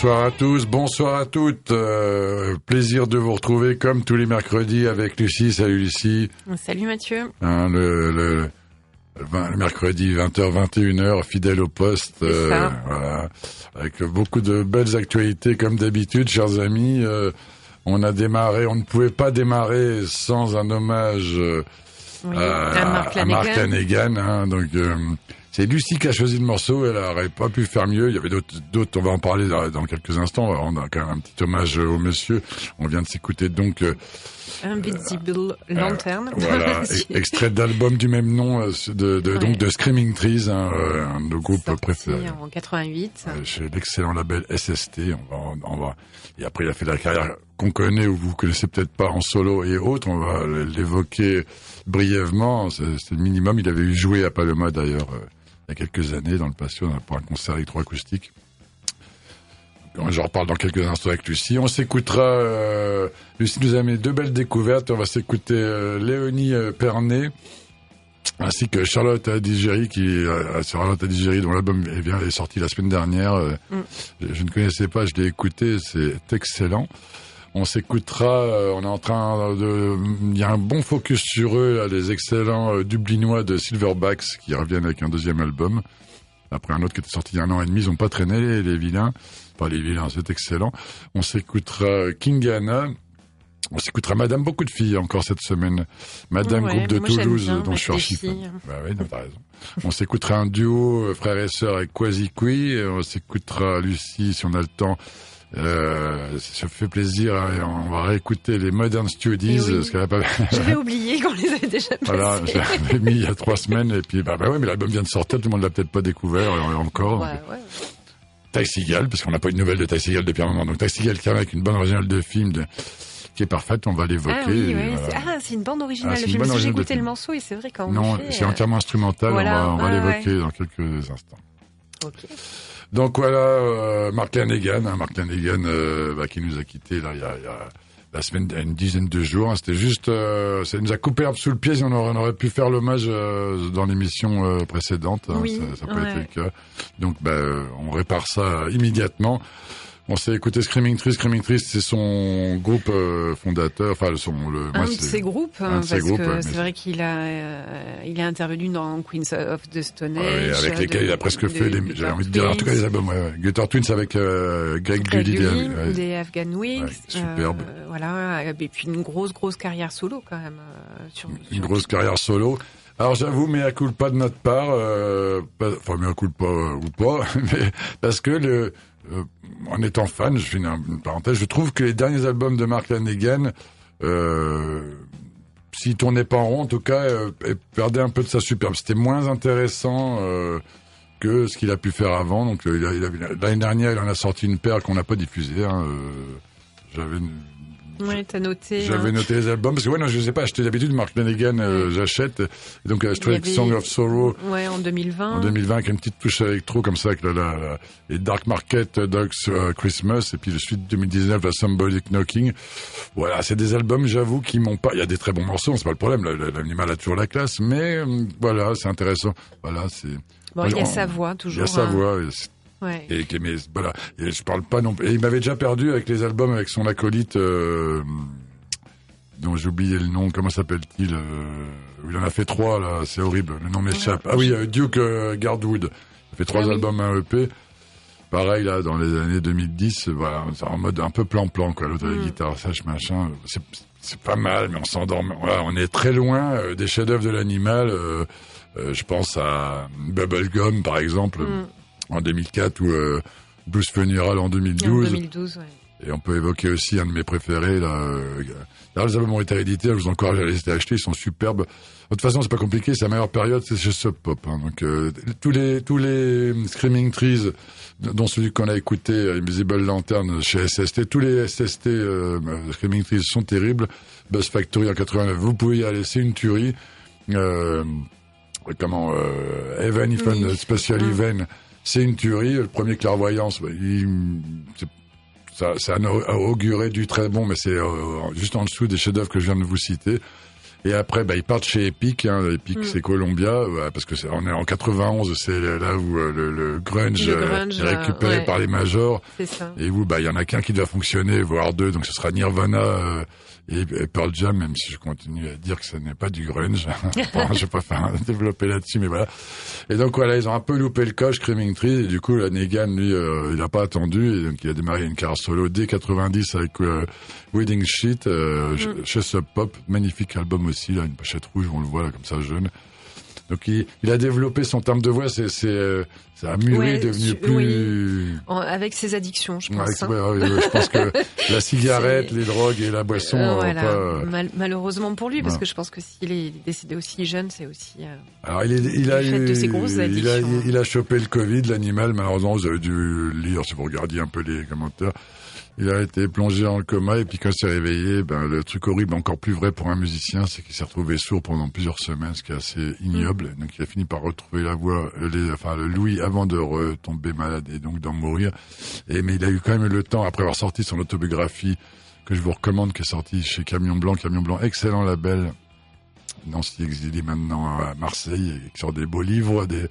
Bonsoir à tous, bonsoir à toutes. Euh, plaisir de vous retrouver comme tous les mercredis avec Lucie. Salut Lucie. Salut Mathieu. Hein, le, mercredi 20h 21h fidèle au poste. euh, voilà, avec beaucoup de belles actualités comme d'habitude, chers amis. Euh, on a démarré, on ne pouvait pas démarrer sans un hommage Oui, à, à Mark à Mark Lanegan. Lanegan, hein, donc c'est Lucie qui a choisi le morceau. Elle n'aurait pas pu faire mieux. Il y avait d'autres. On va en parler dans, dans quelques instants. On va rendre quand même un petit hommage au monsieur. On vient de s'écouter donc euh, Invisible Lantern. voilà e- extrait d'album du même nom euh, de, de- Ouais. donc de Screaming Trees, hein, euh, un de nos groupes préférés. en 88. Euh, chez l'excellent label SST. On va, on va, et après, il a fait la carrière qu'on connaît ou vous connaissez peut-être pas en solo et autres. On va l'évoquer brièvement. C'est le minimum. Il avait eu joué à Paloma d'ailleurs euh, il y a quelques années dans le Passion pour un concert électroacoustique. Donc, Je reparle dans quelques instants avec Lucie. On s'écoutera. Euh, Lucie nous a mis deux belles découvertes. On va s'écouter euh, Léonie euh, Pernet ainsi que Charlotte Adigéry qui Charlotte Adigéry dont l'album est, sorti la semaine dernière. Mm. je, je ne connaissais pas, je l'ai écouté, c'est excellent. On s'écoutera, euh, on est en train de... Il y a un bon focus sur eux, là, les excellents euh, Dublinois de Silverbacks qui reviennent avec un deuxième album. Après un autre qui était sorti il y a un an et demi, ils ont pas traîné les, les vilains. Pas les vilains, c'est excellent. On s'écoutera King Anna. On s'écoutera Madame beaucoup de filles encore cette semaine. Madame Ouais, groupe de Toulouse dont je suis archi. Bah oui, t'as raison. On s'écoutera un duo euh, frère et sœur avec Quasi Qui. On s'écoutera Lucie si on a le temps. Euh, ça fait plaisir. hein, et on va réécouter les Modern Studies. Eh oui. parce qu'elle a pas... J'avais oublié qu'on les avait déjà passés. voilà, je l'avais mis il y a trois semaines et puis bah, bah ouais, mais l'album vient de sortir, tout le monde l'a peut-être pas découvert et encore. Ouais, ouais. Ty Seagal, parce qu'on n'a pas eu de nouvelles de Ty Seagal depuis un moment. Donc Ty Seagal qui avec une bonne originale de film de- qui est parfaite, on va l'évoquer. Ah oui, ah, c'est une bande originale Ah, une film. bonne Parce que J'ai originale de écouté le morceau et c'est vrai qu'en Non, c'est euh, entièrement instrumental, voilà, on va, ouais, l'évoquer dans quelques instants. ok. Donc voilà, euh, Mark Lanegan, hein, Mark Lanegan euh, bah, qui nous a quittés là, il y a, il y a la semaine, une dizaine de jours. hein. C'était juste, euh, ça nous a coupé un peu sous le pied. On aurait, on aurait pu faire l'hommage euh, dans l'émission euh, précédente. hein. Oui, ça n'a pas ouais. été le cas. Donc bah, on répare ça immédiatement. On s'est écouté Screaming Trees. Screaming Trees, c'est son groupe euh, fondateur. Enfin, son le. Un moi, de ses groupes, un hein, de ses parce groupes, que ouais, c'est mais- vrai qu'il a, euh, il est intervenu dans Queens of the Stone Ouais, Age. avec lesquels il a presque de- fait les, j'ai envie de dire, en tout cas les albums, ouais, ouais. Guitar Twins avec euh, Greg, Gully, ouais. des Afghan Wigs. Ouais, superbe. euh, voilà, et puis une grosse, grosse carrière solo quand même. euh, sur, une sur- grosse carrière solo. Alors j'avoue, mais à coup pas de notre part, euh, pas- enfin mais à coup pas euh, ou pas, mais parce que le, euh, en étant fan, je fais une, parenthèse, je trouve que les derniers albums de Mark Lanegan, euh, s'il tournait pas en rond, en tout cas, euh, perdait un peu de sa superbe. C'était moins intéressant. Euh, que ce qu'il a pu faire avant. Donc euh, l'année dernière, il en a sorti une paire qu'on n'a pas diffusée. Hein, Ouais, t'as noté. j'avais hein. noté les albums parce que ouais non je sais pas acheter d'habitude Mark Lanegan euh, j'achète donc euh, Il y avait- Song of Sorrow Ouais, en 2020. en 2020 avec une petite touche électro comme ça avec la, la, la- et Dark Market euh, Dogs euh, Christmas et puis le suite 2019 la Symbolic Knocking voilà c'est des albums j'avoue qui m'ont pas il y a des très bons morceaux c'est pas le problème la- la- l'animal a toujours la classe mais euh, voilà c'est intéressant voilà c'est Bon, il y a on- sa voix il y toujours. a sa hein. voix Ouais. et, que- mais voilà, et je parle pas non plus. Et il m'avait déjà perdu avec les albums avec son acolyte, euh, dont j'ai oublié le nom. Comment s'appelle-t-il euh, Il en a fait trois là. C'est horrible. Le nom m'échappe. Ah oui, euh, Duke Gardwood. Il a fait trois Ah albums, un EP. Pareil là, dans les années 2010, voilà, c'est en mode un peu plan-plan quoi. L'autre avec Mm. guitare sèche machin. C'est c'est pas mal, mais on s'endort. Voilà, on est très loin euh, des chefs-d'œuvre de l'animal. euh, euh, je pense à Bubblegum par exemple Mm. En 2004 ou euh, Blues Funeral en En 2012. 2012, ouais. Et on peut évoquer aussi un de mes préférés. Là, euh, là les albums ont été édités, je vous encourage à les acheter, ils sont superbes. De toute façon, c'est pas compliqué, c'est la meilleure période, c'est chez Sub Pop. Hein. Donc euh, tous les tous les Screaming Trees, dont celui qu'on a écouté, euh, Invisible Lantern chez SST, tous les SST euh, Screaming Trees sont terribles. Buzz Factory en 89, vous pouvez y aller, c'est une tuerie. Euh, comment euh, Even If Oui. Special Mm. Even, c'est une tuerie. Le premier clairvoyance, bah, il, ça, ça a auguré du très bon, mais c'est euh, juste en dessous des chefs-d'œuvre que je viens de vous citer. Et après, bah, ils partent chez Epic. Hein. Epic, Mm. c'est Columbia, ouais, parce que c'est, on est en 91, c'est là où euh, le, le grunge, Le euh, est récupéré euh, ouais. par les majors. Ça. Et où, bah, il y en a qu'un qui doit fonctionner, voire deux. Donc, ce sera Nirvana et, Pearl Jam, même si je continue à dire que ce n'est pas du grunge. Bon, je vais pas faire un développer là-dessus, mais voilà. Et donc, voilà, ils ont un peu loupé le coche, Screaming Tree. Et du coup, la Negan, lui, euh, il n'a pas attendu. Et donc, il a démarré une carrière solo dès 90 avec euh, Wedding Sheet euh, Mm. chez Sub Pop. Magnifique album aussi, là, une pochette rouge, on le voit là, comme ça, jeune. Donc, il, il a développé son terme de voix. C'est, c'est, euh, ça a mûri, Ouais, devenu plus... En- avec ses addictions, je pense. hein. ouais, ouais, je pense que la cigarette, les drogues et la boisson, Euh, voilà. pas, euh, Mal- malheureusement pour lui, parce que je pense que s'il est décédé aussi jeune, c'est aussi. euh, Alors il, est, il a de eu- il a, il a chopé le Covid, l'animal. Malheureusement, vous avez dû lire si vous regardiez un peu les commentaires. Il a été plongé en coma et puis quand il s'est réveillé, ben le truc horrible, encore plus vrai pour un musicien, c'est qu'il s'est retrouvé sourd pendant plusieurs semaines, ce qui est assez ignoble. Mm. Donc il a fini par retrouver la voix, les, enfin le Louis avant de retomber malade et donc d'en mourir. Et mais il a eu quand même le temps après avoir sorti son autobiographie que je vous recommande, qui est sortie chez Camion Blanc. Camion Blanc, excellent label. Nancy exilé maintenant à Marseille, et qui sort des beaux livres, des,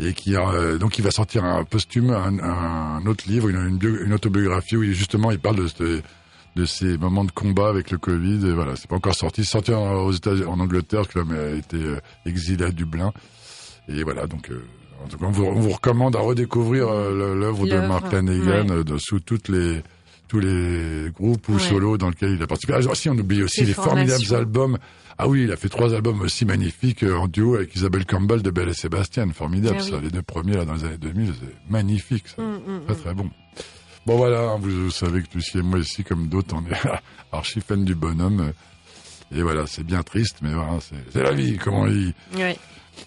et qui a, euh, donc il va sortir un posthume, un, un autre livre, une, une, bio- une autobiographie où il, justement il parle de, ce- de ses moments de combat avec le Covid. Et voilà, c'est pas encore sorti. Sorti en, aux États, en Angleterre, que l'homme a été euh, exilé à Dublin. Et voilà, donc. euh, en tout cas, on vous, on vous recommande à redécouvrir euh, l'œuvre de Mark Lanegan ouais. euh, de- sous toutes les tous les groupes ou Ouais. solos dans lesquels il a participé. Ah, si, on oublie aussi Les les formidables albums. Ah oui, il a fait trois albums aussi magnifiques euh, en duo avec Isabelle Campbell de Belle et Sébastien. Formidable, Ah oui. ça. Les deux premiers là dans les années 2000, c'est magnifique. Ça. Mm, mm, Très mm. très bon. Bon voilà, vous, vous savez que Lucie et moi ici, comme d'autres, on est archi fans du bonhomme. Et voilà, c'est bien triste, mais voilà, c'est c'est la vie, comme on dit.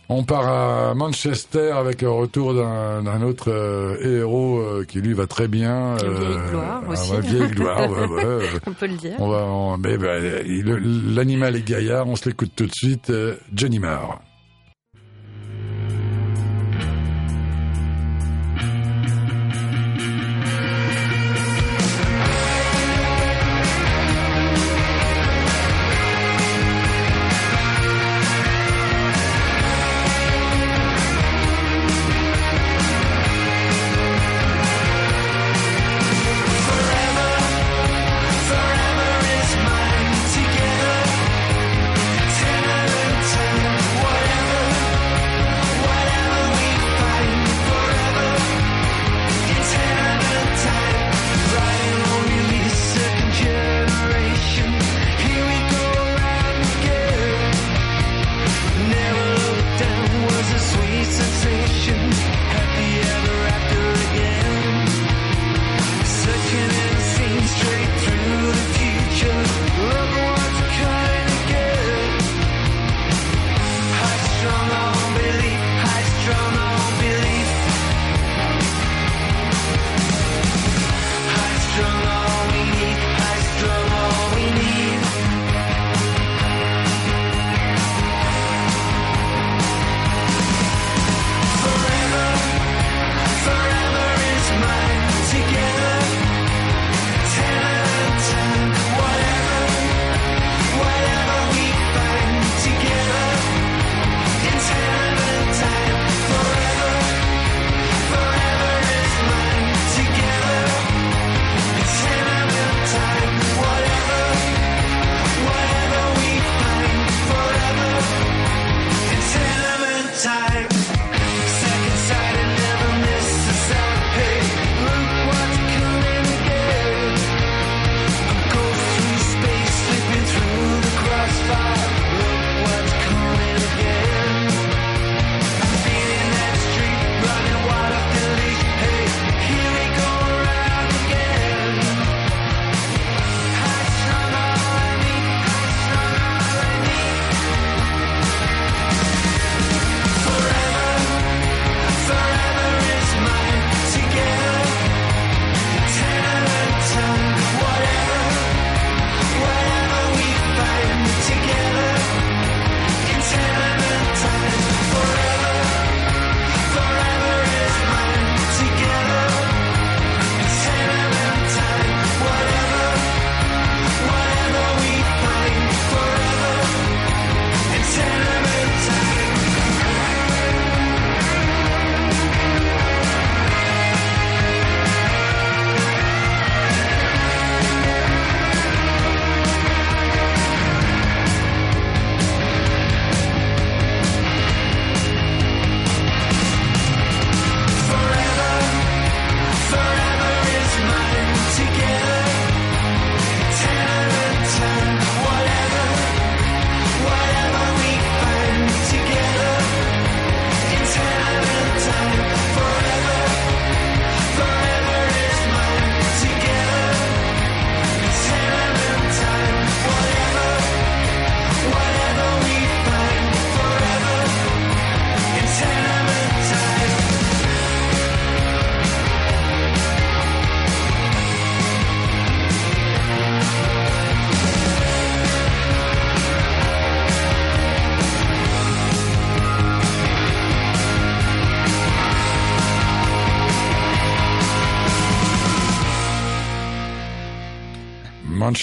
On part à Manchester avec le retour d'un autre euh, héros euh, qui lui va très bien. Une vieille gloire ah, aussi. vieille gloire, ouais, ouais, euh, On peut le dire. On va, il- l'animal est gaillard, on se l'écoute tout de suite. euh, Johnny Marr.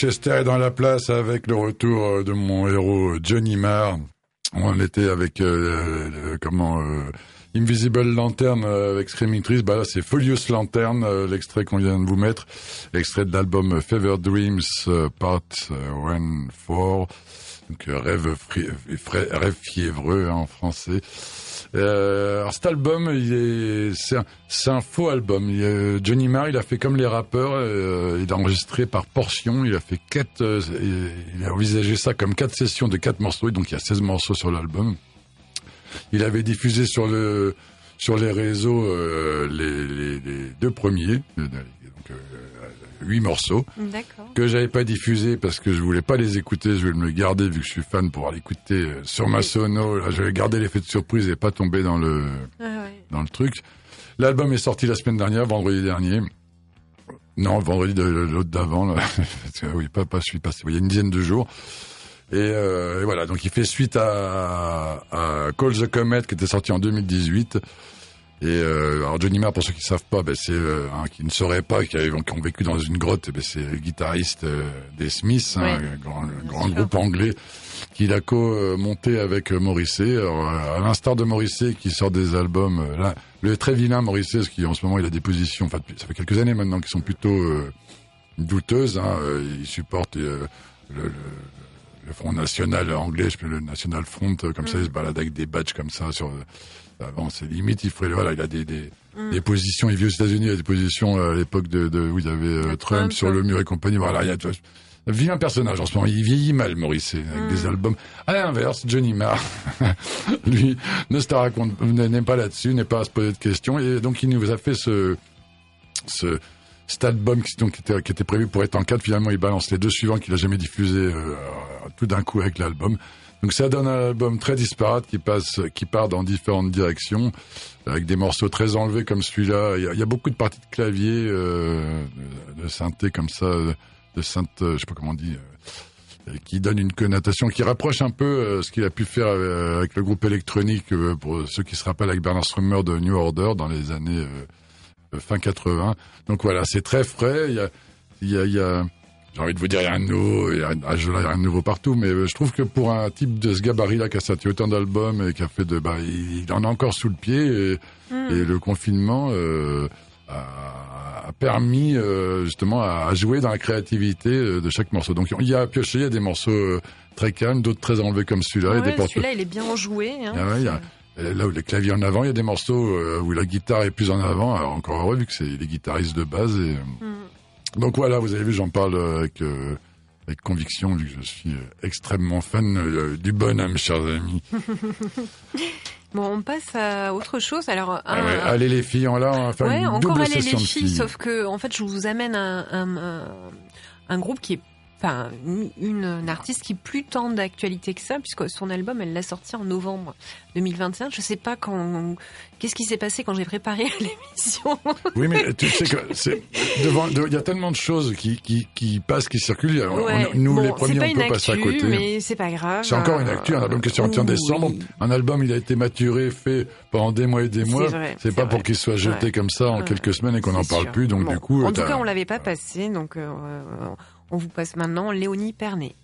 Manchester est dans la place avec le retour euh, de mon héros Johnny Marr. On était avec euh, comment euh, Invisible Lantern euh, avec Screaming Trees, bah là c'est Folious Lantern, euh, l'extrait qu'on vient de vous mettre, extrait de l'album Fever Dreams euh, Part 1 4, donc euh, rêve, fri- rêve fiévreux hein, en français. Euh, alors cet album, c'est un, faux album. Euh, Johnny Marr, il a fait comme les rappeurs, euh, il a enregistré par portion. Il a fait quatre, euh, il a envisagé ça comme quatre sessions de quatre morceaux. Donc il y a 16 morceaux sur l'album. Il avait diffusé sur le sur les réseaux les, les- les deux premiers, huit morceaux que j'avais pas diffusé parce que je voulais pas les écouter, je vais me le garder vu que je suis fan pour l'écouter euh, sur ma sono. Je vais garder l'effet de surprise et pas tomber dans le Ah ouais. dans le truc. L'album est sorti la semaine dernière, vendredi dernier. Non, vendredi de l'autre d'avant. oui, pas pas je suis passé. Il y a une dizaine de jours. Et, euh, et voilà, donc il fait suite à, à Call the Comet qui était sorti en 2018. Et euh, alors Johnny Marr, pour ceux qui savent pas, ben, c'est euh, un qui ne sauraient pas, qui, avaient- qui ont vécu dans une grotte, eh ben, c'est le guitariste euh, des Smiths, hein, Ouais. un grand, grand groupe anglais, qu'il a co-monté avec euh, Morrissey. Alors, euh, à l'instar de Morrissey qui sort des albums, là, le très vilain Morrissey, parce qu'en ce moment il a des positions, enfin ça fait quelques années maintenant, qui sont plutôt euh, douteuses. Hein, il supporte euh, le, le, le Front National anglais, le National Front, comme ça, il se balade avec des badges comme ça sur. Avant, c'est limite, il ferait, voilà, il a des, des, des positions, il vit aux États-Unis, il a des positions euh, à l'époque de, de, où il y avait euh, Trump, Trump. sur le mur et compagnie. Voilà, il y a, un vilain personnage en ce moment. Il vieillit mal, Maurice, avec des albums. À l'inverse, Johnny Marr, lui, ne se raconte, n'est pas là-dessus, n'est pas à se poser de questions. Et donc, il nous a fait ce, ce, cet album qui, donc, qui, était, qui était prévu pour être en quatre. Finalement, il balance les deux suivants qu'il a jamais diffusés euh, tout d'un coup avec l'album. Donc, ça donne un album très disparate qui passe, qui part dans différentes directions avec des morceaux très enlevés comme celui-là. Il y a, beaucoup de parties de clavier, euh, de, synthé comme ça, de synth, euh, je sais pas comment on dit, euh, qui donne une connotation qui rapproche un peu euh, ce qu'il a pu faire avec le groupe électronique, pour ceux qui se rappellent avec Bernard Strummer de New Order dans les années fin 80. Donc voilà, c'est très frais. Il y a, il y a, y a j'ai envie de vous dire, il y a un nouveau, il y a, ah, je- là, il y a un nouveau partout, mais euh, je trouve que pour un type de ce gabarit-là qui a sorti autant d'albums et qui a fait de, bah, il, il en a encore sous le pied et, et le confinement euh, a, a permis euh, justement à, à jouer dans la créativité euh, de chaque morceau. Donc il y a à piocher, il y a des morceaux euh, très calmes, d'autres très enlevés comme celui-là, et des Ouais, Celui-là, il est bien joué. Hein. ah ouais, il y a- Là où les claviers en avant, il y a des morceaux où la guitare est plus en avant. Alors encore heureux vu que c'est les guitaristes de base. Et, euh, Mm. Donc voilà, vous avez vu, j'en parle euh, avec, euh, avec conviction vu que je suis euh, extrêmement fan euh, du bonhomme, chers amis. Bon, on passe à autre chose. Alors, Ah un- allez les filles, on là, on va faire ouais, une encore double aller les filles, filles. sauf que en fait, je vous amène un, un, un- un groupe qui est enfin une, une artiste qui est plus tant d'actualité que ça puisque son album elle l'a sorti en novembre 2021 je sais pas quand qu'est-ce qui s'est passé quand j'ai préparé l'émission Oui, mais tu sais que c'est devant, de- il y a tellement de choses qui, qui, qui passent, qui circulent. on- nous, bon, les premiers, on peut passer à côté. mais c'est pas grave C'est encore une actu, un album qui est sorti en Oui. décembre. Un album, il a été maturé, fait pendant des mois et des mois. C'est pas vrai. pour qu'il soit jeté Ouais. comme ça en Ouais. quelques semaines et qu'on n'en parle plus. Donc Bon. du coup, en tout cas on l'avait pas passé donc euh, on vous passe maintenant Léonie Pernet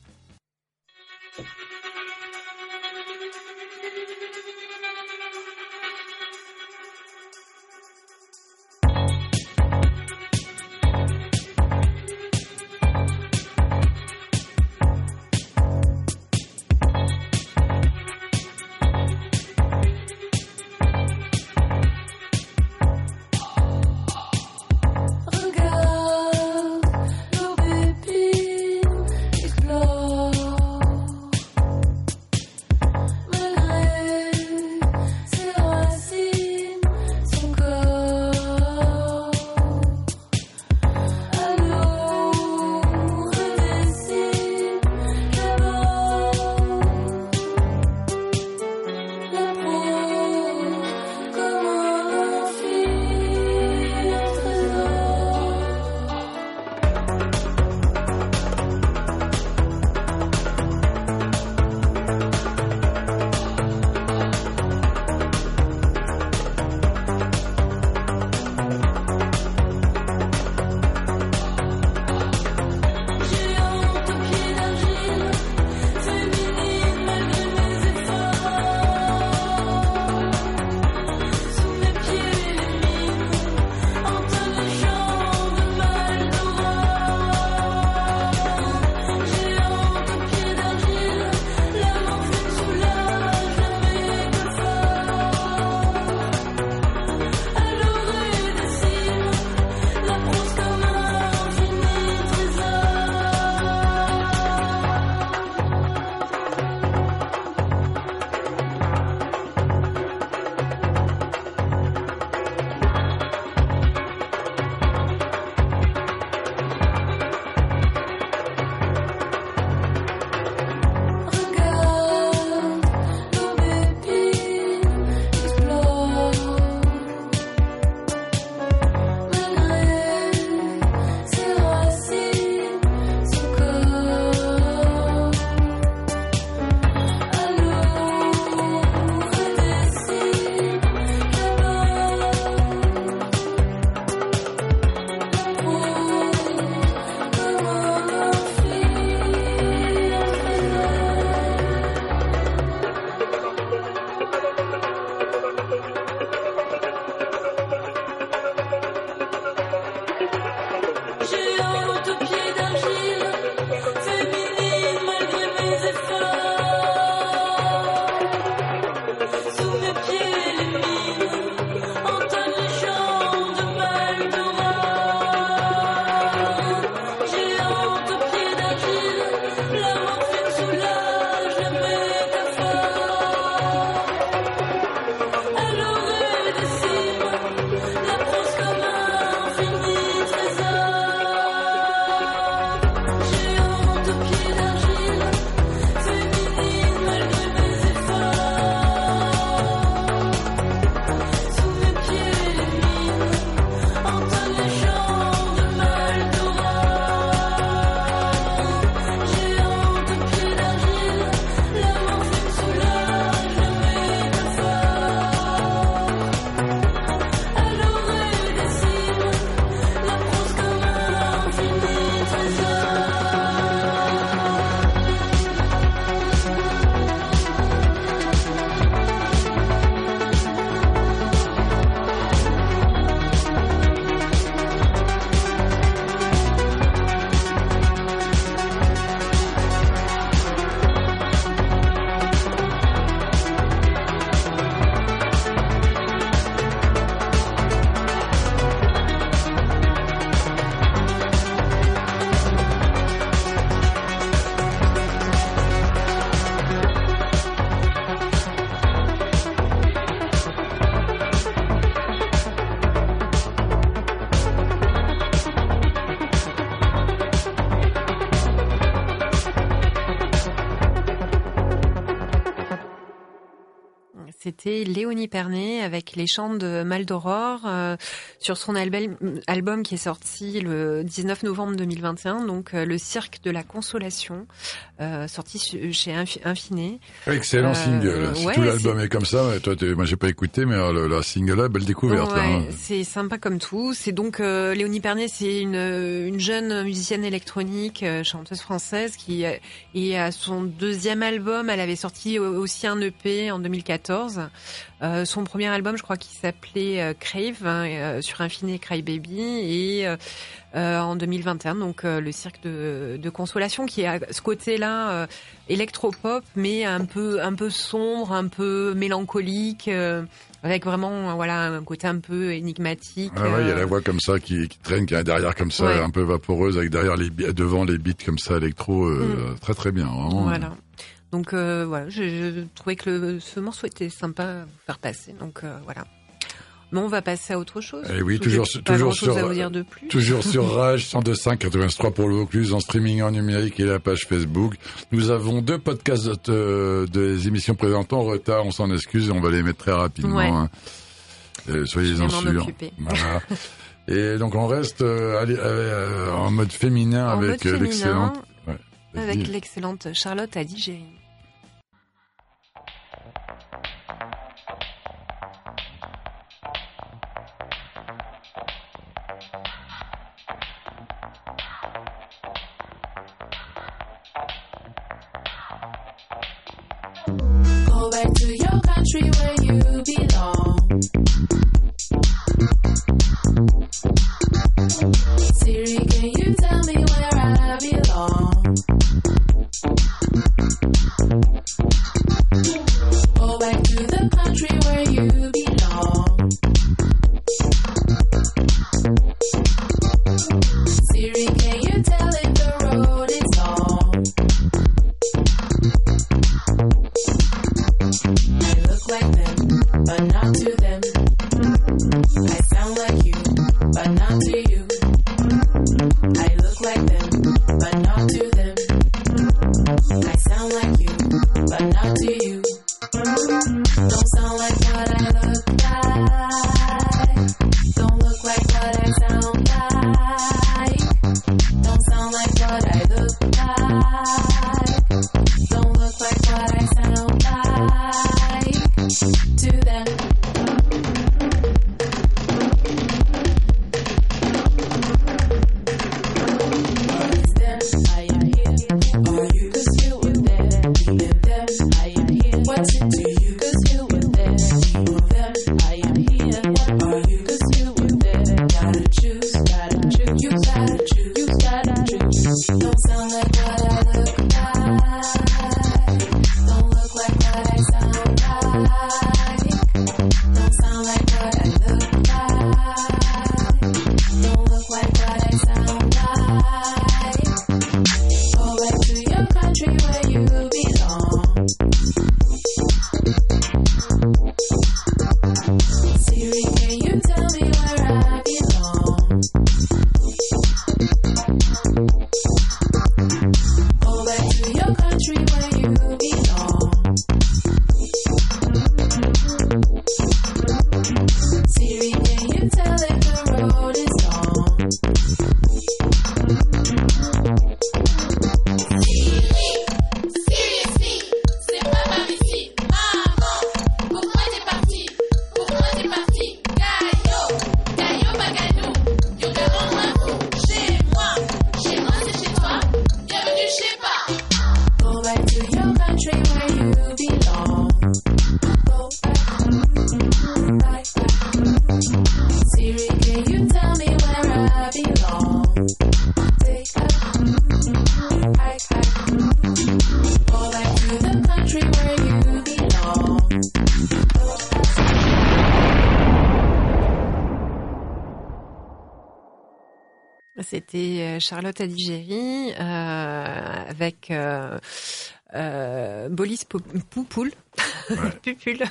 Léonie Pernet avec les chants de Maldoror euh, sur son album, album qui est sorti le 19 novembre 2021, donc euh, le Cirque de la Consolation, euh, sorti chez Infi- Infiné. Excellent Euh, single. Si ouais, tout l'album est comme ça, toi, moi j'ai pas écouté, mais la single là, belle découverte. là, Ouais, hein. c'est sympa comme tout. C'est donc euh, Léonie Pernet, c'est une, une jeune musicienne électronique, euh, chanteuse française qui et à son deuxième album, elle avait sorti au- aussi un EP en 2014. Euh, son premier album, je crois qu'il s'appelait euh, Crave hein, euh, sur Infinite Cry Baby et en 2021 donc le cirque de, de consolation qui a ce côté-là électropop mais un peu un peu sombre, un peu mélancolique. avec vraiment voilà un côté un peu énigmatique. Ah ouais, il y a la voix comme ça qui, qui traîne, qui est derrière comme ça, Ouais. un peu vaporeuse, avec derrière les devant les beats comme ça électro, euh, très très bien, vraiment. Voilà. Donc euh, voilà, je, je trouvais que le, ce morceau était sympa à vous faire passer. Donc euh, voilà. Mais on va passer à autre chose. Eh oui, toujours- sur- de plus. Toujours sur Rage 102.5 83 pour le Vaucluse en streaming en numérique et la page Facebook. Nous avons deux podcasts de, des émissions présentes en retard, on s'en excuse et on va les mettre très rapidement. Ouais. hein. Euh, Soyez-en sûrs. Voilà. Et donc on reste euh, allez, euh, en mode féminin En avec euh, l'excellente. Avec l'excellente Charlotte Adigéry. Go back to your country where you Charlotte Adigéry euh, avec euh, euh, Bolis Po- Poupoul. Pupule.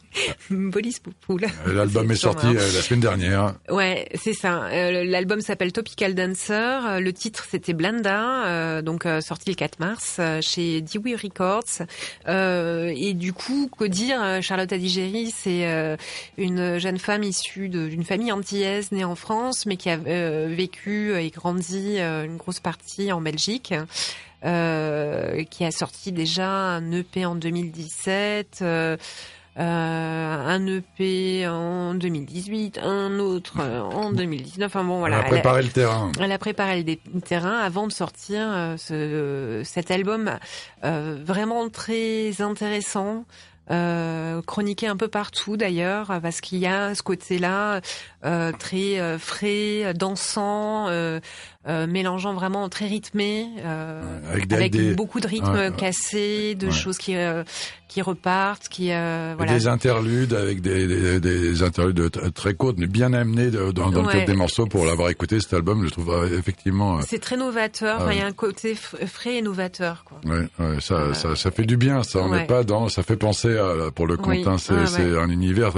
Bolis Poupoule. Euh, L'album est sorti marrant. euh, la semaine dernière. Ouais, c'est ça. Euh, L'album s'appelle Topical Dancer. Le titre c'était Blanda, donc sorti le 4 mars chez Dewey Records. Et du coup, que dire Charlotte Adigéry, c'est une jeune femme issue d'une famille antillaise née en France, mais qui a vécu et grandi une grosse partie en Belgique. Euh, qui a sorti déjà un EP en 2017, euh, euh, un EP en 2018, un autre euh, en 2019. Enfin bon, voilà. A Elle a- préparé le terrain. elle a préparé le terrain avant de sortir ce, cet album euh, vraiment très intéressant. Euh, chroniqué un peu partout d'ailleurs parce qu'il y a ce côté-là euh, très euh, frais, dansant, euh, mélangeant vraiment très rythmé, euh, Avec des, avec des- beaucoup de rythmes Ouais, cassés, de Ouais. choses qui euh, qui repartent, qui euh, voilà. des interludes avec des, des, des interludes très courtes, mais bien amenés de- dans, le cadre des morceaux pour l'avoir écouté cet album. Je trouve euh, effectivement, C'est très novateur. Ah Enfin, Il y a un côté frais et novateur. Quoi. ça, ça, ça fait du bien. Ça, on n'est pas dans, ça fait penser à, pour le Oui, c'est ouais, c'est ouais. un univers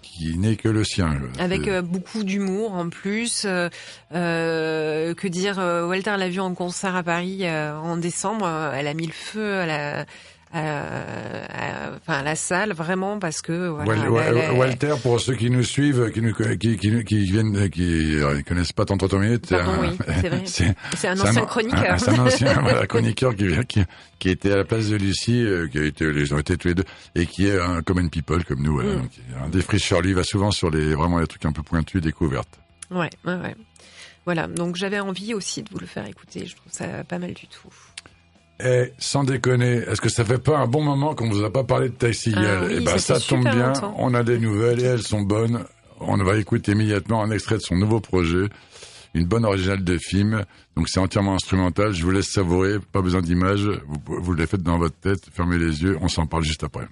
qui n'est que le sien. Avec beaucoup d'humour en plus. Euh, que dire euh, Walter l'a vu en concert à Paris euh, en décembre. euh, Elle a mis le feu à la, à, à- enfin, à la salle vraiment parce que voilà. Wal- elle- Wal- elle- Walter, pour ceux qui nous suivent, qui nous qui, qui, qui viennent, qui connaissent pas tant minutes, c'est Pardon, un, oui, c'est un ancien chroniqueur. C'est un ancien voilà, chroniqueur qui, qui, qui était à la place de Lucie, euh, qui a été, ils ont été tous les deux, et qui est un common people comme nous. Voilà, Mm. donc, un défricheur, lui, va souvent sur les vraiment les trucs un peu pointus, découvertes. Ouais, ouais, ouais. Voilà. Donc j'avais envie aussi de vous le faire écouter. Je trouve ça pas mal du tout. Et sans déconner, est-ce que ça fait pas un bon moment qu'on vous a pas parlé de Taxi Ah oui, Eh ben, ça tombe bien, longtemps. on a des nouvelles et elles sont bonnes. On va écouter immédiatement un extrait de son nouveau projet, une bonne originale de film. Donc c'est entièrement instrumental. Je vous laisse savourer, pas besoin d'image. Vous, vous les faites dans votre tête, fermez les yeux. On s'en parle juste après.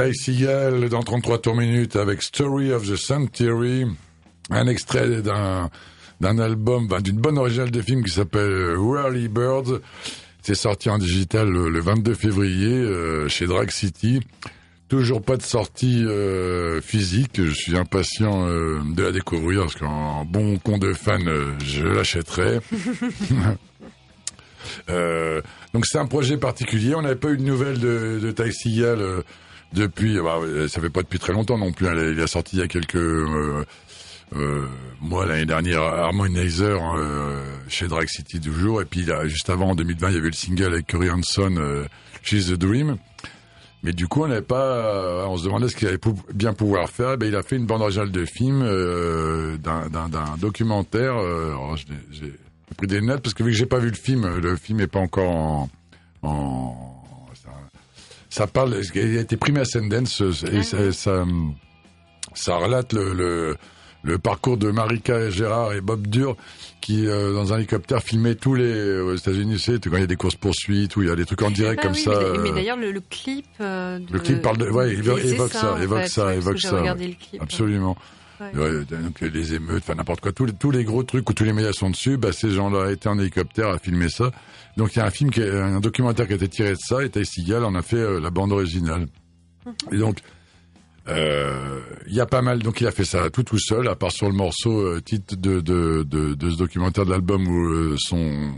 Ty Seagal dans 33 tours minutes avec Story of the Century, un extrait d'un d'un album, ben, d'une bonne originale de film qui s'appelle Whirly Birds. C'est sorti en digital le, le 22 février euh, chez Drag City. Toujours pas de sortie euh, physique. Je suis impatient euh, de la découvrir parce qu'en bon con de fan, je l'achèterai. Donc c'est un projet particulier. On n'avait pas eu de nouvelles de, de Ty Seagal depuis. Bah, euh, ça fait pas depuis très longtemps non plus. hein. Il a sorti il y a quelques euh, euh, mois l'année dernière Harmonizer euh, chez Drag City toujours. Et puis là, juste avant en 2020, il y avait le single avec Curry Hanson, euh, She's the Dream. Mais du coup, on n'avait pas, euh, on se demandait ce qu'il allait bien pouvoir faire. Ben, il a fait une bande originale de film, d'un, documentaire. J'ai pris des notes parce que vu que j'ai pas vu le film, le film est pas encore en, en ça, ça parle, il a été primé à Sundance et ça, ça, ça relate le, le, le parcours de Marika Gérard et Bob Dur qui, euh, dans un hélicoptère, filmaient tous les, aux États-Unis, tu sais, quand il y a des courses poursuites, où il y a des trucs en direct Ah comme oui, ça. Mais, mais euh, d'ailleurs, le, le clip. euh, de- le clip parle de, ouais, il évoque, c'est évoque ça, en évoque fait, ça, évoque ça. regardé ouais. le clip. Absolument. Ouais. Ouais, donc les émeutes, enfin n'importe quoi, tous les, tous les gros trucs où tous les médias sont dessus, bah, ces gens-là étaient en hélicoptère à filmer ça. Donc il y a un film, qui est, un documentaire qui a été tiré de ça, et Ty Seagal en a fait euh, la bande originale. Et donc, euh, il y a pas mal, donc il a fait ça tout tout seul, à part sur le morceau euh, titre de, de, de, de ce documentaire de l'album où son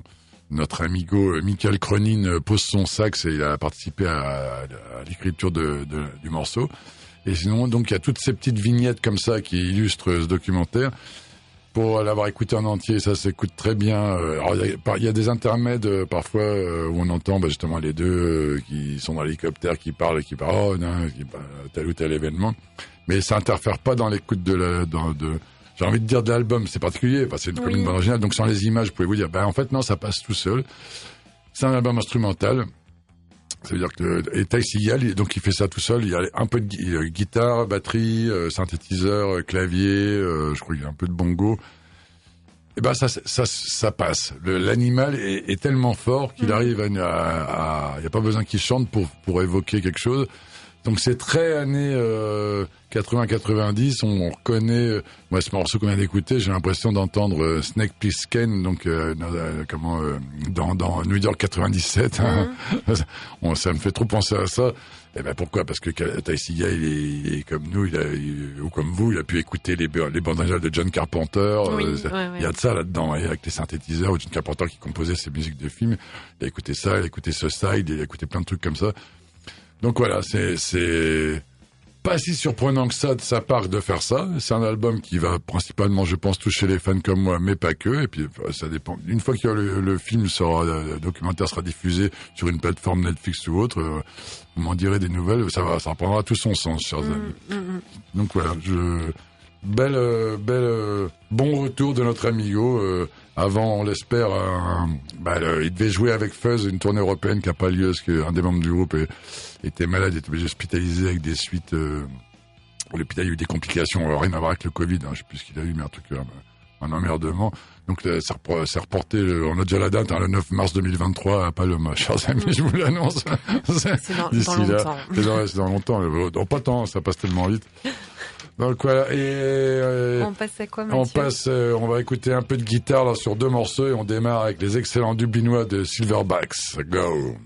notre amigo Michael Cronin pose son sax et il a participé à, à l'écriture de, du morceau. Et sinon, donc il y a toutes ces petites vignettes comme ça qui illustrent ce documentaire. Pour l'avoir écouté en entier, ça s'écoute très bien. Euh, Alors il y a, y des intermèdes euh, parfois euh, où on entend bah, justement les deux qui sont dans l'hélicoptère qui parlent et qui parlent oh non, qui parlent tel ou tel événement. Mais ça interfère pas dans l'écoute de la dans, de j'ai envie de dire de l'album, c'est particulier, parce que c'est comme Oui. une bande originale, donc sans les images, vous pouvez vous dire, bah en fait non, ça passe tout seul. C'est un album instrumental. Ça veut dire que et Ty Seagal, il- donc il fait ça tout seul. Il y a un peu de euh, guitare, batterie, euh, synthétiseur, euh, clavier. euh, je crois qu'il y a un peu de bongo. Et ben ça, ça, ça passe. L'animal est, est tellement fort qu'il arrive à, à- à- il n'y a pas besoin qu'il chante pour pour évoquer quelque chose. Donc c'est très années euh, 80-90. On reconnaît, euh, moi ce morceau qu'on vient d'écouter, j'ai l'impression d'entendre euh, Snake Plissken, donc euh, dans, euh, comment euh, dans, dans New York 97. hein. On- ça me fait trop penser à ça. Et ben pourquoi? Parce que Seagal, il il est comme nous, il a, il- ou comme vous, il a pu écouter les, les bandes originales de John Carpenter. Oui, ça- ouais, ouais. Il y a de ça là-dedans, et avec les synthétiseurs, ou John Carpenter qui composait ses musiques de films. Il a écouté ça, il a écouté ce side, il a écouté plein de trucs comme ça. Donc voilà, c'est pas si surprenant que ça de sa part de faire ça. C'est un album qui va principalement, je pense, toucher les fans comme moi, mais pas que. Et puis euh, ça dépend. Une fois que le, le film sera, le documentaire sera diffusé sur une plateforme Netflix ou autre, euh, vous m'en direz des nouvelles. Ça va, ça reprendra tout son sens, chers amis. Donc voilà, je belle, euh, belle, euh, bon retour de notre amigo. euh, avant, on l'espère, un- bah, il devait jouer avec Fuzz une tournée européenne qui n'a pas lieu parce qu'un des membres du groupe est- était malade, était obligé hospitalisé avec des suites. Euh, l'hôpital, a eu des complications, alors, rien à voir avec le Covid. Hein, je sais plus ce qu'il a eu, mais un truc, euh, un emmerdement. Donc euh, c'est repro- c'est reporté, euh, on a déjà la date, hein, le 9 mars 2023 à Paloma. Chers amis, je vous l'annonce. C'est dans, dans longtemps. c'est dans, longtemps. euh, Dans pas tant, ça passe tellement vite. Donc voilà. Et euh, On passe à quoi, on passe, euh, on va écouter un peu de guitare là sur deux morceaux et on démarre avec les excellents Dublinois de Silverbacks. Go.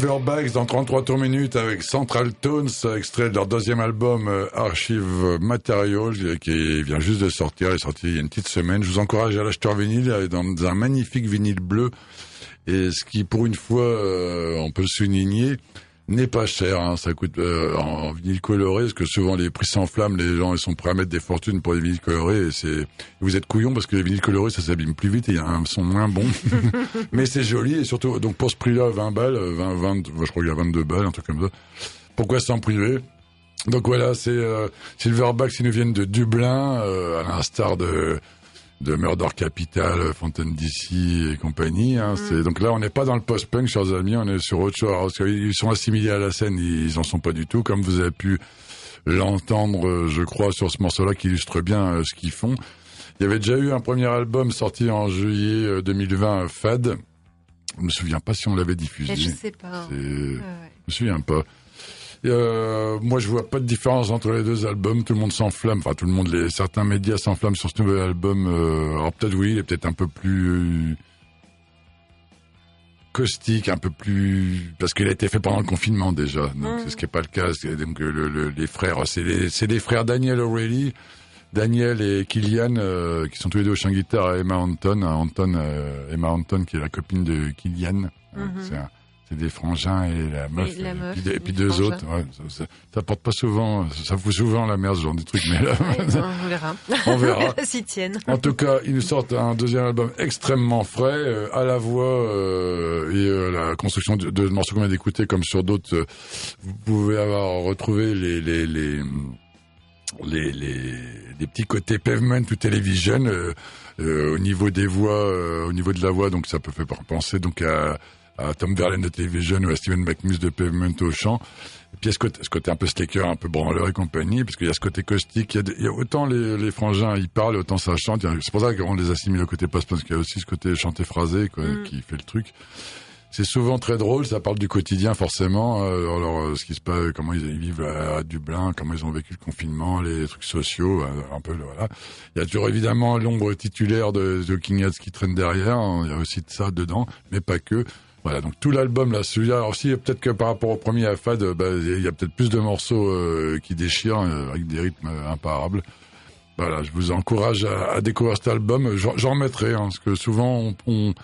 Silverbacks dans 33 tours minutes avec Central Tones, extrait de leur deuxième album euh, Archive Material euh, qui vient juste de sortir, il est sorti il y a une petite semaine. Je vous encourage à l'acheter en vinyle dans un magnifique vinyle bleu et ce qui pour une fois, euh, on peut souligner, n'est pas cher. Hein, ça coûte euh, en vinyle coloré, parce que souvent les prix s'enflamment, les gens ils sont prêts à mettre des fortunes pour les vinyles colorés. Et c'est vous êtes couillons parce que les vinyles colorés ça s'abîme plus vite et il y a un son moins bon. Mais c'est joli et surtout donc pour ce prix-là 20 balles, euh, 20, 20, je crois qu'il y a 22 balles, un truc comme ça. Pourquoi s'en priver? Donc voilà, c'est euh, Silverbacks, ils nous viennent de Dublin, euh, à l'instar de de Murder Capital, Fontaine DC et compagnie. Hein. C'est donc là, on n'est pas dans le post-punk, chers amis, on est sur autre chose. Alors, qu'ils sont assimilés à la scène, ils en sont pas du tout, comme vous avez pu l'entendre, euh, je crois, sur ce morceau-là, qui illustre bien euh, ce qu'ils font. Il y avait déjà eu un premier album sorti en juillet euh, 2020, Fad. Je me souviens pas si on l'avait diffusé. Je sais pas. Ouais, je me souviens pas. Euh, moi, je vois pas de différence entre les deux albums. Tout le monde s'enflamme. Enfin, tout le monde, les, certains médias s'enflamment sur ce nouvel album. Euh, alors peut-être oui, il est peut-être un peu plus euh, caustique, un peu plus parce qu'il a été fait pendant le confinement déjà. Donc Mm. c'est ce qui est pas le cas. Donc euh, le- le- les frères, c'est les, frères Daniel O'Reilly. Daniel et Killian, euh, qui sont tous les deux au chant guitare, et Emma Anton, hein, Anton euh, Emma Anton, qui est la copine de Killian. Euh, c'est un- c'est des frangins et la meuf. la puis, et puis deux autres. Ouais, ça, ça, ça porte pas souvent, ça fout souvent la merde ce genre de truc, mais là, Ouais, on verra. on verra. S'ils tiennent. En tout cas, ils nous sortent un deuxième album extrêmement frais, euh, à la voix euh, et euh, la construction de, de morceaux qu'on vient d'écouter, comme sur d'autres, euh, vous pouvez avoir retrouvé les les les les, les, les petits côtés pavement ou television euh, euh, au niveau des voix, euh, au niveau de la voix, donc ça peut faire penser donc à, à Tom Verlaine de Television ou à Steven McMus de Pavement au chant. Et puis il y a ce côté, ce côté un peu slacker, un peu branleur et compagnie, parce qu'il y a ce côté caustique. Il y a, des- il y a autant les, les frangins ils parlent, autant ça chante. C'est pour ça qu'on les assimile au côté post parce qu'il y a aussi ce côté chanté phrasé quoi, Mm. qui fait le truc. C'est souvent très drôle, ça parle du quotidien forcément. euh, alors euh, ce qui se passe, comment ils, vivent à, à Dublin, comment ils ont vécu le confinement, les trucs sociaux, euh, un peu voilà. Il y a toujours évidemment l'ombre titulaire de The King Heads qui traîne derrière. Il y a aussi de ça dedans, mais pas que. Voilà, donc tout l'album là, celui-là, alors aussi peut-être que par rapport au premier à Fad, euh, bah, il y a peut-être plus de morceaux euh, qui déchirent euh, avec des rythmes imparables. Voilà, je vous encourage à, à découvrir cet album. J'en remettrai, hein, parce que souvent on,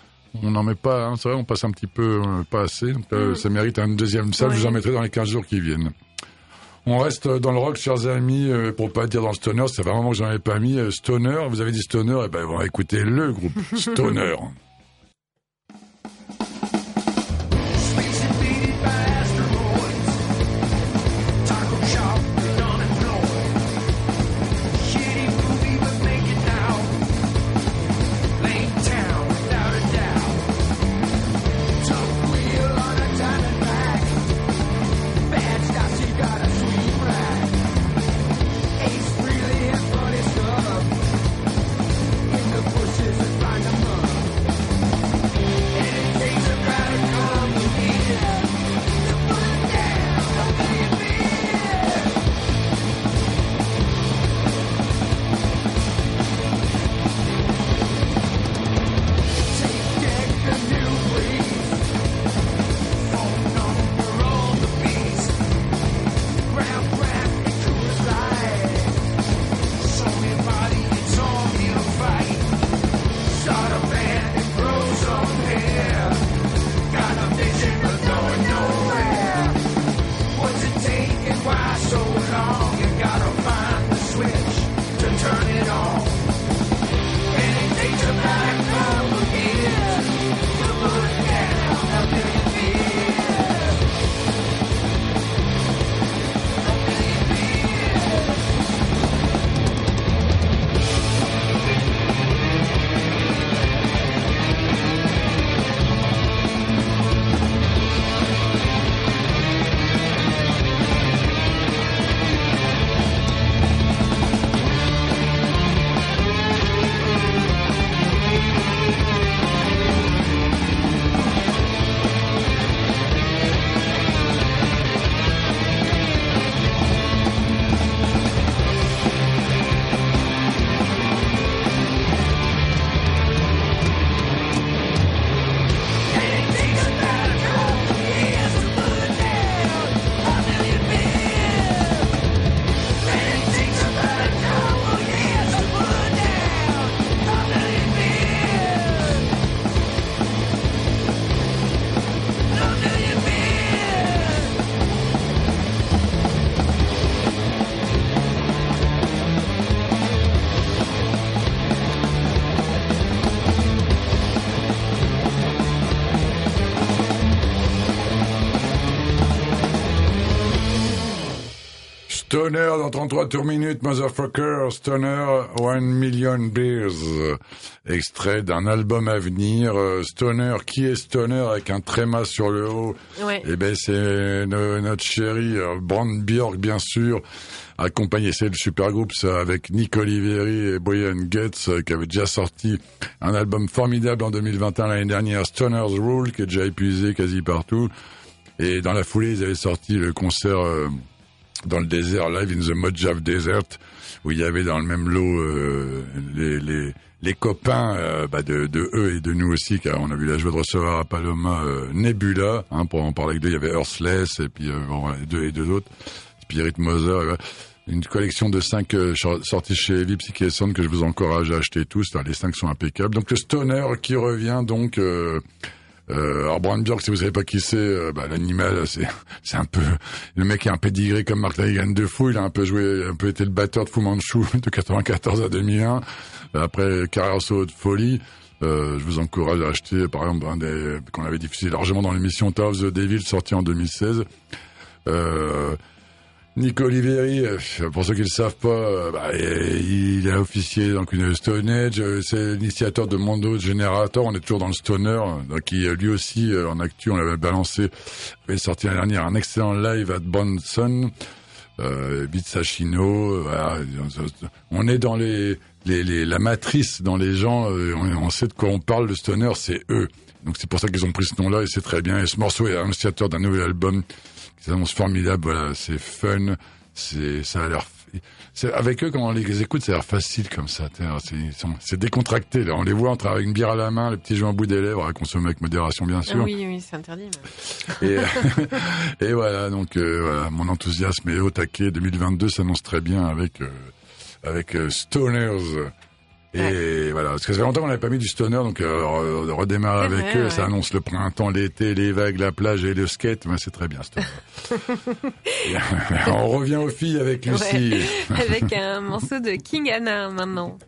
n'en met pas, hein, c'est vrai, on passe un petit peu euh, pas assez. Donc, euh, ça mérite une deuxième salle. Je vous en mettrai dans les 15 jours qui viennent. On reste dans le rock, chers amis, pour pas dire dans le stoner. C'est vraiment que j'en ai pas mis. Stoner, vous avez dit stoner, et ben, on va écouter le groupe Stoner. Stoner dans 33 tours minutes, motherfucker, Stoner, One Million Beers. Extrait d'un album à venir, euh, Stoner, qui est Stoner avec un tréma sur le haut? Ouais. Eh ben c'est no- notre chéri euh, Brand Bjork bien sûr, accompagné c'est le super groupe ça avec Nick Oliveri et Brian Getz euh, qui avait déjà sorti un album formidable en 2021 l'année dernière, Stoner's Rule qui est déjà épuisé quasi partout. Et dans la foulée ils avaient sorti le concert euh, dans le désert, Live in the Mojave Desert, où il y avait dans le même lot euh, les, les, les copains euh, bah, de, de eux et de nous aussi, car on a eu la joie de recevoir à Paloma euh, Nebula, hein, pour en parler avec deux, il y avait Earthless et puis euh, bon, et deux et deux autres, Spirit Mother, et voilà. une collection de cinq euh, sorties chez Heavy Psyche Sound que je vous encourage à acheter tous, les cinq sont impeccables. Donc le Stoner qui revient donc... Euh, euh, alors Brand Bjork, si vous savez pas qui c'est, euh, bah, l'animal, c'est c'est un peu le mec est un pédigré comme Mark Lanegan de fou. Il a un peu joué, un peu été le batteur de Fu Manchu de 94 à 2001. Après carrière solo de folie. Euh, je vous encourage à acheter, par exemple, un des qu'on avait diffusé largement dans l'émission Tower of the Devil, sorti en 2016. Euh, Nico Oliveri, euh, pour ceux qui le savent pas, euh, bah, il a officié dans une Stone Age, euh, c'est l'initiateur de Mondo Generator, on est toujours dans le stoner, qui lui aussi en actu, on l'avait balancé, avait sorti l'année dernière un excellent live à Bonson, euh, euh, voilà, on est dans les, les, les- la matrice dans les gens, euh, on, sait de quoi on parle, le stoner c'est eux. Donc c'est pour ça qu'ils ont pris ce nom-là et c'est très bien. Et ce morceau est initiateur d'un nouvel album qui s'annonce formidable. Voilà, c'est fun, c'est ça a l'air. C'est avec eux quand on les écoute, ça a l'air facile comme ça. C'est c'est décontracté. Là, on les voit entre avec une bière à la main, le petit jeu en bout des lèvres, à consommer avec modération bien sûr. oui, oui, c'est interdit. mais- Et, et voilà, donc euh, voilà, mon enthousiasme est au taquet. 2022 s'annonce très bien avec euh, avec euh, Stoners. Et voilà, parce que ça fait longtemps qu'on n'avait pas mis du stoner, donc euh, re- redémarrer C'est avec eux, ça annonce le printemps, l'été, les vagues, la plage et le skate, ben, c'est très bien. stoner. On revient aux filles avec Lucie. Avec un morceau de King Anna maintenant.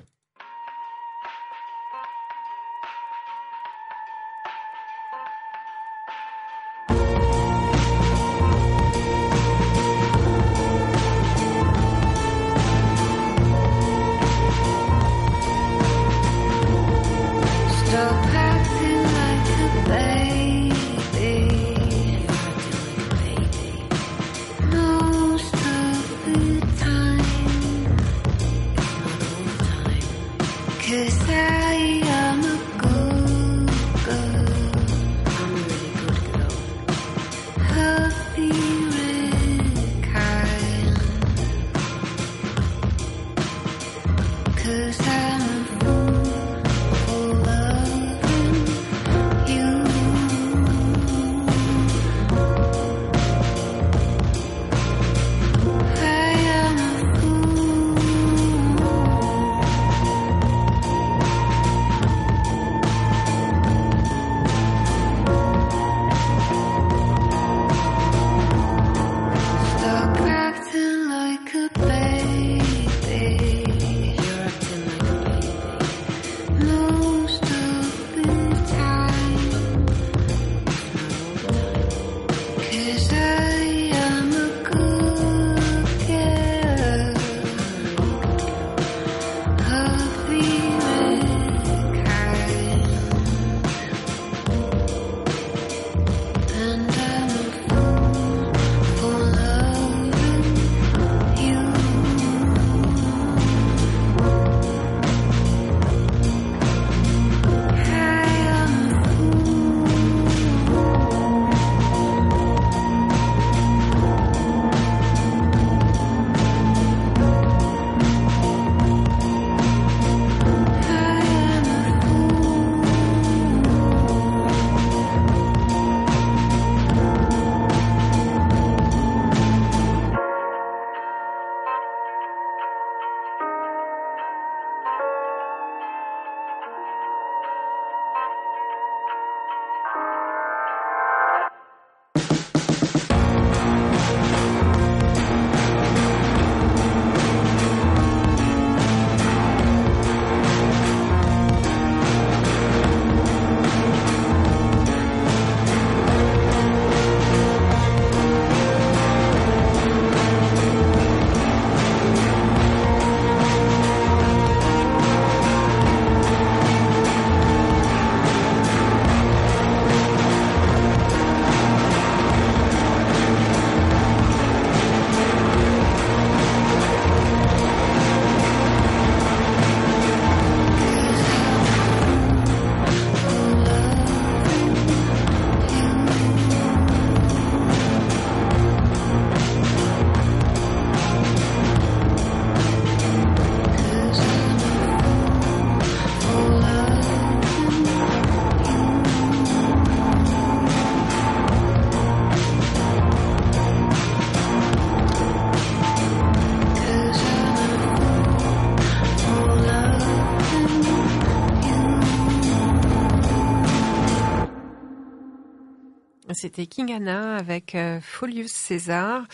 C'était King Anna avec euh, Folius César.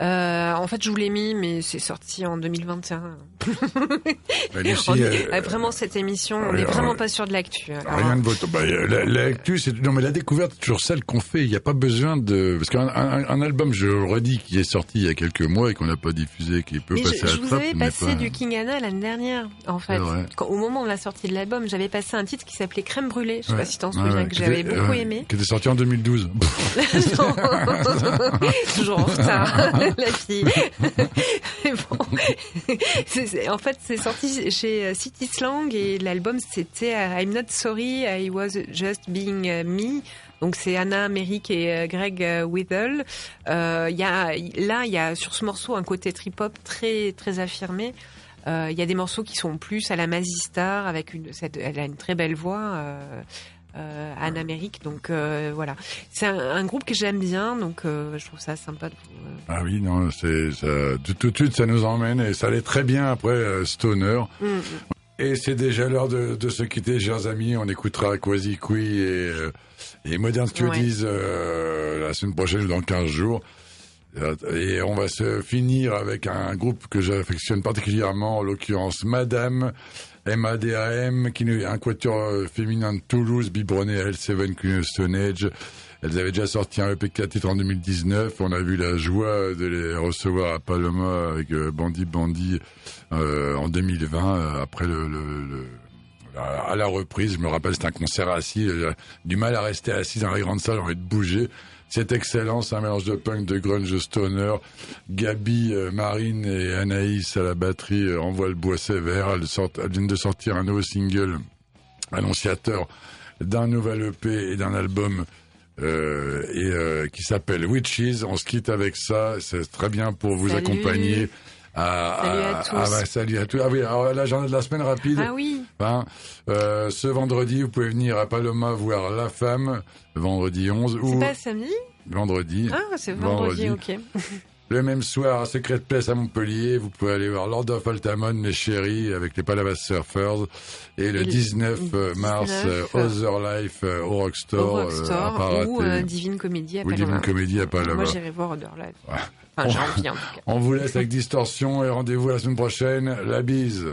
Euh, en fait, je vous l'ai mis, mais c'est sorti en 2021. Bah, Lucie, On est- euh, euh, vraiment, cette émission, on n'est vraiment pas sûr de l'actu. Alors, Rien de votre. Bah, euh, la- L'actu, c'est non, mais la découverte, c'est toujours celle qu'on fait. Il n'y a pas besoin de parce qu'un un, un album, je le redis, qui est sorti il y a quelques mois et qu'on n'a pas diffusé, qui peut Mais passer je, à je la vous trappe. avais n'est passé pas- du King Anna l'année dernière, en fait. Quand- au moment de la sortie de l'album, j'avais passé un titre qui s'appelait Crème brûlée. Je sais Ouais. pas si t'en souviens, ouais, que j'avais beaucoup ouais, aimé. Qui était sorti en 2012. Non. Toujours en retard, la fille. Mais bon. C'est- en fait, c'est sorti chez euh, City Slang et l'album c'était I'm Not Sorry, I Was Just Being euh, Me. Donc c'est Anna Merrick et euh, Greg Whittle. Euh, y a là, il y a sur ce morceau un côté trip hop très très affirmé. Il y a des morceaux qui sont plus à la Mazistar avec une, elle a une très belle voix. Euh, Anna Merrick, donc euh, voilà, c'est un, un groupe que j'aime bien, donc euh, je trouve ça sympa de vous. Ah oui, non, c'est tout, de suite, ça nous emmène et ça allait très bien après Stoner. Mm, mm. Et c'est déjà l'heure de, de se quitter, chers amis. On écoutera Quasi Qui et, et Modern Studies la semaine prochaine ou dans 15 jours. Et on va se finir avec un groupe que j'affectionne particulièrement, en l'occurrence Madame, M-A-D-A-M, qui un quatuor euh, féminin de Toulouse, biberonné à L7 Queen of Stone Age. Elles avaient déjà sorti un EP4 titre en 2019. On a vu la joie de les recevoir à Paloma avec euh, Bandit Bandit euh, en 2020, euh, après le, le- le- à la reprise. Je me rappelle, c'était un concert assis. Du mal à rester assis dans la grande salle, j'ai envie de bouger. C'est excellent, c'est un mélange de punk, de grunge, de stoner. Gabi, euh, Marine et Anaïs à la batterie euh, envoient le bois sévère. Elles, sortent, elles viennent de sortir un nouveau single annonciateur d'un nouvel EP et d'un album euh, et euh, qui s'appelle Witches. On se quitte avec ça. C'est très bien pour vous Salut. accompagner. À, Salut à à- tous. ah bah, salut à tous. Ah oui, alors l'agenda de la semaine rapide. Ah oui. Hein, euh, ce vendredi, vous pouvez venir à Paloma voir La Femme, vendredi 11 C'est ou pas samedi? vendredi. Ah, c'est vendredi, ok. Le même soir, à Secret Place à Montpellier, vous pouvez aller voir Lord of Altamont, les chéris, avec les Palavas Surfers. Et le Et le 19 euh, 19, mars, euh, Other Life euh, au Rockstore. Au euh, à Rockstore pas ou euh, Divine Comédie à Paloma. Divine Comédie à Paloma. Moi, j'irai voir Other Life. Ouais. Enfin, j'ai envie, en tout cas. On vous laisse avec Distorsion et rendez-vous la semaine prochaine. La bise.